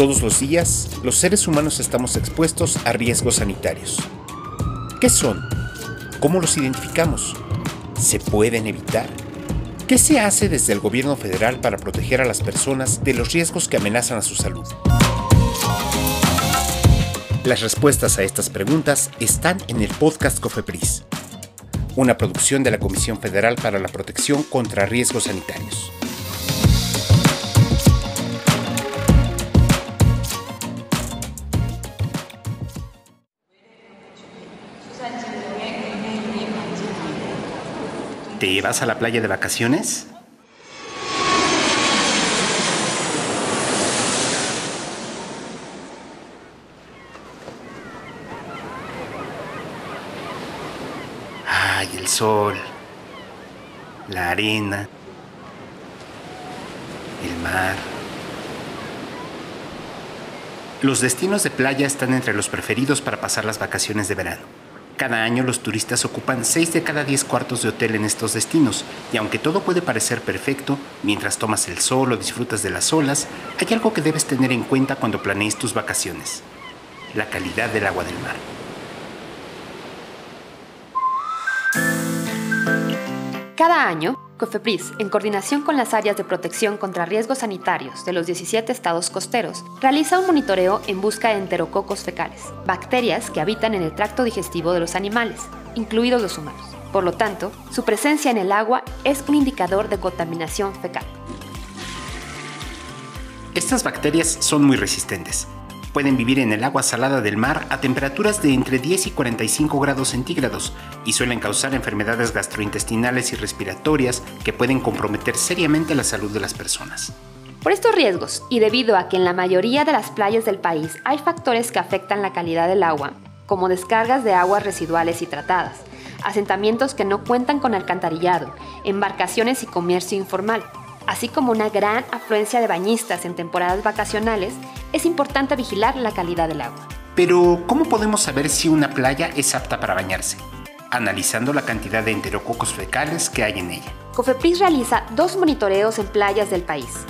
Todos los días, los seres humanos estamos expuestos a riesgos sanitarios. ¿Qué son? ¿Cómo los identificamos? ¿Se pueden evitar? ¿Qué se hace desde el gobierno federal para proteger a las personas de los riesgos que amenazan a su salud? Las respuestas a estas preguntas están en el podcast Cofepris, una producción de la Comisión Federal para la Protección contra Riesgos Sanitarios. ¿Te vas a la playa de vacaciones? Ay, el sol, la arena, el mar. Los destinos de playa están entre los preferidos para pasar las vacaciones de verano. Cada año los turistas ocupan 6 de cada 10 cuartos de hotel en estos destinos, y aunque todo puede parecer perfecto, mientras tomas el sol o disfrutas de las olas, hay algo que debes tener en cuenta cuando planees tus vacaciones. La calidad del agua del mar. Cada año, COFEPRIS, en coordinación con las áreas de protección contra riesgos sanitarios de los 17 estados costeros, realiza un monitoreo en busca de enterococos fecales, bacterias que habitan en el tracto digestivo de los animales, incluidos los humanos. Por lo tanto, su presencia en el agua es un indicador de contaminación fecal. Estas bacterias son muy resistentes, Pueden vivir en el agua salada del mar a temperaturas de entre 10 y 45 grados centígrados y suelen causar enfermedades gastrointestinales y respiratorias que pueden comprometer seriamente la salud de las personas. Por estos riesgos, y debido a que en la mayoría de las playas del país hay factores que afectan la calidad del agua, como descargas de aguas residuales y tratadas, asentamientos que no cuentan con alcantarillado, embarcaciones y comercio informal, así como una gran afluencia de bañistas en temporadas vacacionales, es importante vigilar la calidad del agua. Pero, ¿cómo podemos saber si una playa es apta para bañarse? Analizando la cantidad de enterococos fecales que hay en ella. Cofepris realiza dos monitoreos en playas del país.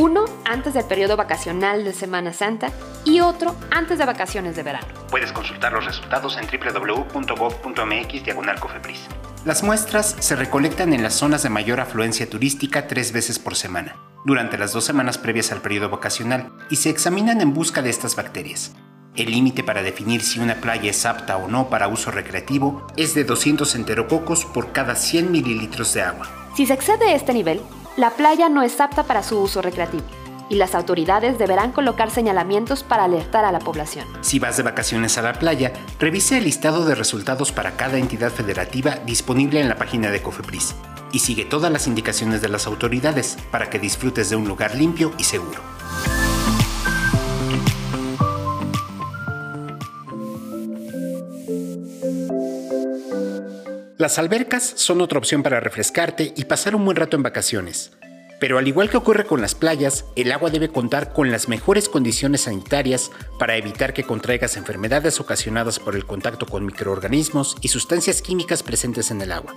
Uno antes del periodo vacacional de Semana Santa y otro antes de vacaciones de verano. Puedes consultar los resultados en www.gov.mx diagonal Cofepris. Las muestras se recolectan en las zonas de mayor afluencia turística tres veces por semana, durante las dos semanas previas al periodo vacacional, y se examinan en busca de estas bacterias. El límite para definir si una playa es apta o no para uso recreativo es de 200 enterococos por cada 100 mililitros de agua. Si se excede este nivel, la playa no es apta para su uso recreativo y las autoridades deberán colocar señalamientos para alertar a la población. Si vas de vacaciones a la playa, revise el listado de resultados para cada entidad federativa disponible en la página de Cofepris y sigue todas las indicaciones de las autoridades para que disfrutes de un lugar limpio y seguro. Las albercas son otra opción para refrescarte y pasar un buen rato en vacaciones. Pero al igual que ocurre con las playas, el agua debe contar con las mejores condiciones sanitarias para evitar que contraigas enfermedades ocasionadas por el contacto con microorganismos y sustancias químicas presentes en el agua.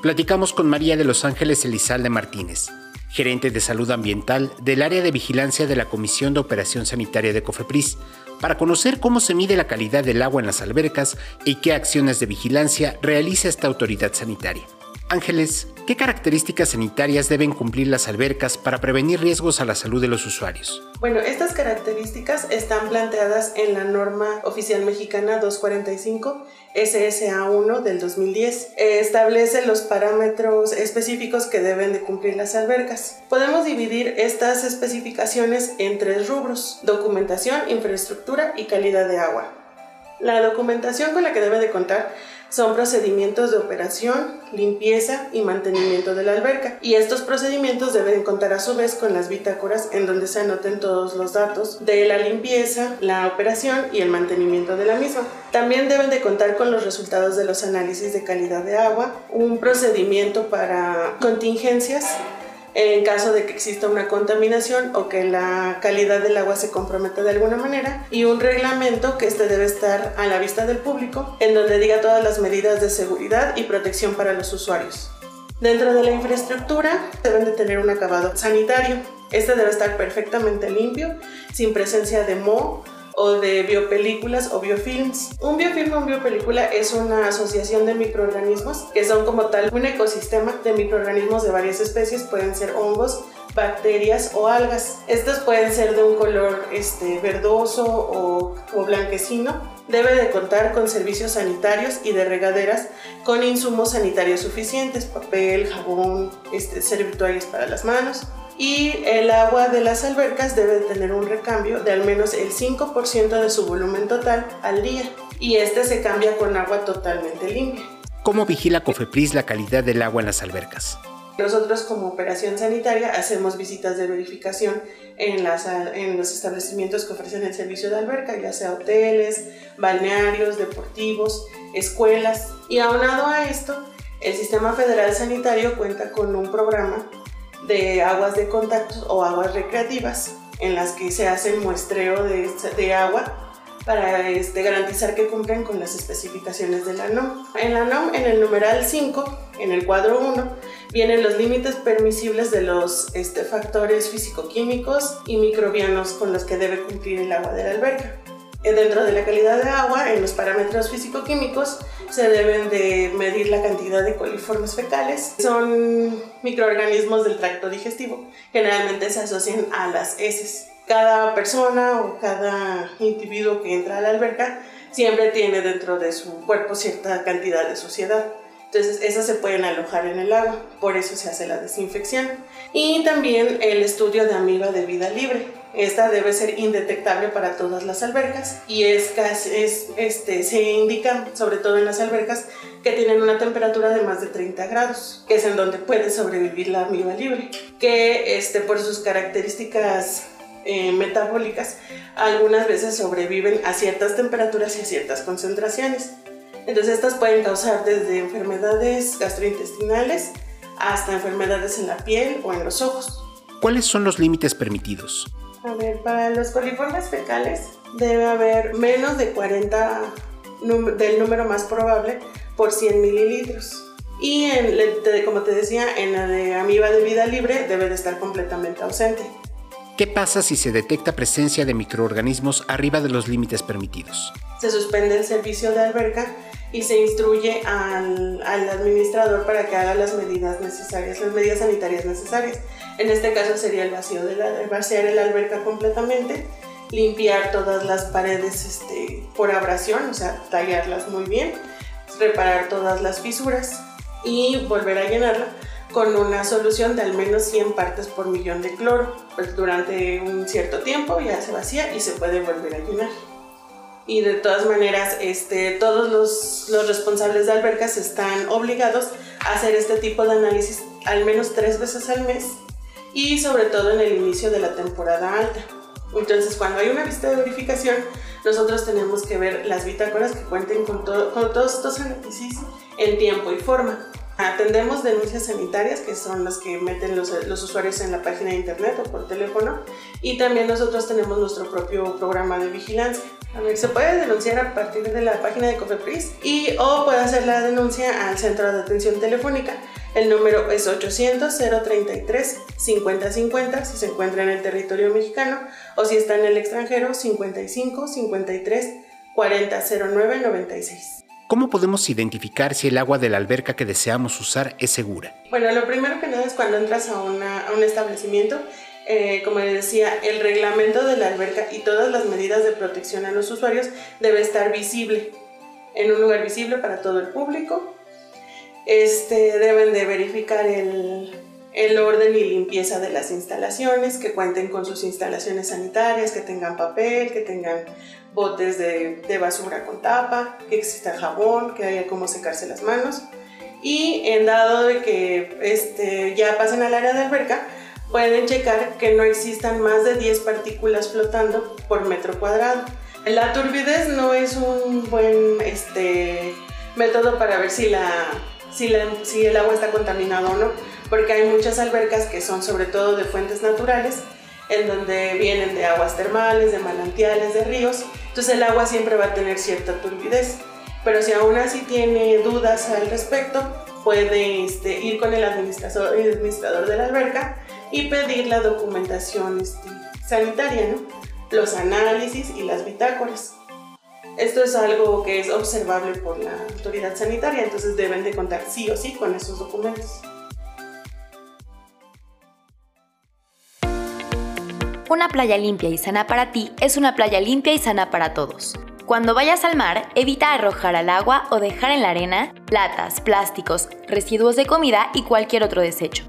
Platicamos con María de Los Ángeles Elizalde Martínez, gerente de salud ambiental del área de vigilancia de la Comisión de Operación Sanitaria de COFEPRIS, para conocer cómo se mide la calidad del agua en las albercas y qué acciones de vigilancia realiza esta autoridad sanitaria. Ángeles, ¿qué características sanitarias deben cumplir las albercas para prevenir riesgos a la salud de los usuarios? Bueno, estas características están planteadas en la norma oficial mexicana 245 SSA1 del 2010. establece los parámetros específicos que deben de cumplir las albercas. Podemos dividir estas especificaciones en tres rubros, documentación, infraestructura y calidad de agua. La documentación con la que debe de contar son procedimientos de operación, limpieza y mantenimiento de la alberca. Y estos procedimientos deben contar a su vez con las bitácoras en donde se anoten todos los datos de la limpieza, la operación y el mantenimiento de la misma. También deben de contar con los resultados de los análisis de calidad de agua, un procedimiento para contingencias en caso de que exista una contaminación o que la calidad del agua se comprometa de alguna manera y un reglamento que este debe estar a la vista del público en donde diga todas las medidas de seguridad y protección para los usuarios. Dentro de la infraestructura deben de tener un acabado sanitario. Este debe estar perfectamente limpio, sin presencia de moho o de biopelículas o biofilms. Un biofilm o biopelícula es una asociación de microorganismos que son como tal un ecosistema de microorganismos de varias especies, pueden ser hongos, bacterias o algas. Estos pueden ser de un color este, verdoso o, o blanquecino. Debe de contar con servicios sanitarios y de regaderas con insumos sanitarios suficientes, papel, jabón, este, servituarios para las manos y el agua de las albercas debe tener un recambio de al menos el 5% de su volumen total al día y este se cambia con agua totalmente limpia. ¿Cómo vigila Cofepris la calidad del agua en las albercas? Nosotros como operación sanitaria hacemos visitas de verificación en, las, en los establecimientos que ofrecen el servicio de alberca, ya sea hoteles, balnearios, deportivos, escuelas. Y aunado a esto, el Sistema Federal Sanitario cuenta con un programa de aguas de contacto o aguas recreativas en las que se hace muestreo de, de agua para este, garantizar que cumplen con las especificaciones de la NOM. En la NOM, en el numeral 5, en el cuadro 1, vienen los límites permisibles de los este, factores físico-químicos y microbianos con los que debe cumplir el agua de la alberca. Eh, dentro de la calidad de agua, en los parámetros físico-químicos, se deben de medir la cantidad de coliformes fecales. Son microorganismos del tracto digestivo. Generalmente se asocian a las heces. Cada persona o cada individuo que entra a la alberca siempre tiene dentro de su cuerpo cierta cantidad de suciedad. Entonces esas se pueden alojar en el agua, por eso se hace la desinfección. Y también el estudio de amiba de vida libre. Esta debe ser indetectable para todas las albercas y es, es, este, se indica, sobre todo en las albercas, que tienen una temperatura de más de 30 grados, que es en donde puede sobrevivir la amiba libre, que este, por sus características eh, metabólicas algunas veces sobreviven a ciertas temperaturas y a ciertas concentraciones. Entonces estas pueden causar desde enfermedades gastrointestinales hasta enfermedades en la piel o en los ojos. ¿Cuáles son los límites permitidos? A ver, para los coliformes fecales debe haber menos de 40 del número más probable por 100 mililitros. Y en, como te decía, en la de amiba de vida libre debe de estar completamente ausente. ¿Qué pasa si se detecta presencia de microorganismos arriba de los límites permitidos? Se suspende el servicio de alberca y se instruye al, al, administrador para que haga las medidas necesarias, las medidas sanitarias necesarias. En este caso sería el vacío de la, vaciar el alberca completamente, limpiar todas las paredes este, por abrasión, o sea, tallarlas muy bien, reparar todas las fisuras y volver a llenarla con una solución de al menos 100 partes por millón de cloro. Pues durante un cierto tiempo ya se vacía y se puede volver a llenar y de todas maneras este, todos los, los, responsables de albercas están obligados a hacer este tipo de análisis al menos tres veces al mes y sobre todo en el inicio de la temporada alta. Entonces cuando hay una visita de verificación nosotros tenemos que ver las bitácoras que cuenten con, con todos estos análisis en tiempo y forma. Atendemos denuncias sanitarias, que son las que meten los, los, usuarios en la página de internet o por teléfono, y también nosotros tenemos nuestro propio programa de vigilancia. Se puede denunciar a partir de la página de Cofepris y o puede hacer la denuncia al centro de atención telefónica. El número es 800-033-5050 si se encuentra en el territorio mexicano o si está en el extranjero 55 53 40 09 96. ¿Cómo podemos identificar si el agua de la alberca que deseamos usar es segura? Bueno, lo primero que nada es cuando entras a, una, a un establecimiento, eh, como les decía, el reglamento de la alberca y todas las medidas de protección a los usuarios debe estar visible, en un lugar visible para todo el público. Este, deben de verificar el, orden y limpieza de las instalaciones, que cuenten con sus instalaciones sanitarias, que tengan papel, que tengan botes de, de, basura con tapa, que exista jabón, que haya cómo secarse las manos. Y en dado de que este, ya pasen al área de alberca, pueden checar que no existan más de 10 partículas flotando por metro cuadrado. La turbidez no es un buen este, método para ver si, la, si, la, si el agua está contaminado o no, porque hay muchas albercas que son sobre todo de fuentes naturales, en donde vienen de aguas termales, de manantiales, de ríos, entonces el agua siempre va a tener cierta turbidez. Pero si aún así tiene dudas al respecto, puede este, ir con el administrador, el administrador de la alberca y pedir la documentación este, sanitaria, los análisis y las bitácoras. Esto es algo que es observable por la autoridad sanitaria, entonces deben de contar sí o sí con esos documentos. Una playa limpia y sana para ti es una playa limpia y sana para todos. Cuando vayas al mar, evita arrojar al agua o dejar en la arena latas, plásticos, residuos de comida y cualquier otro desecho.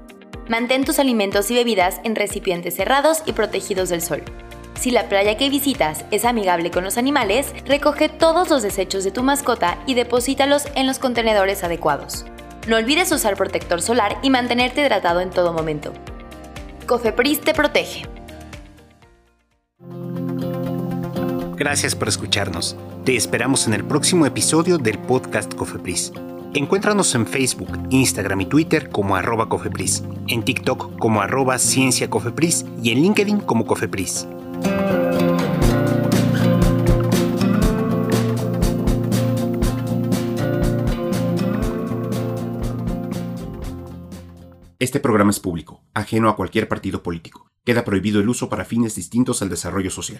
Mantén tus alimentos y bebidas en recipientes cerrados y protegidos del sol. Si la playa que visitas es amigable con los animales, recoge todos los desechos de tu mascota y deposítalos en los contenedores adecuados. No olvides usar protector solar y mantenerte hidratado en todo momento. Cofepris te protege. Gracias por escucharnos. Te esperamos en el próximo episodio del podcast Cofepris. Encuéntranos en Facebook, Instagram y Twitter como arroba Cofepris, en TikTok como arroba Ciencia Cofepris y en LinkedIn como Cofepris. Este programa es público, ajeno a cualquier partido político. Queda prohibido el uso para fines distintos al desarrollo social.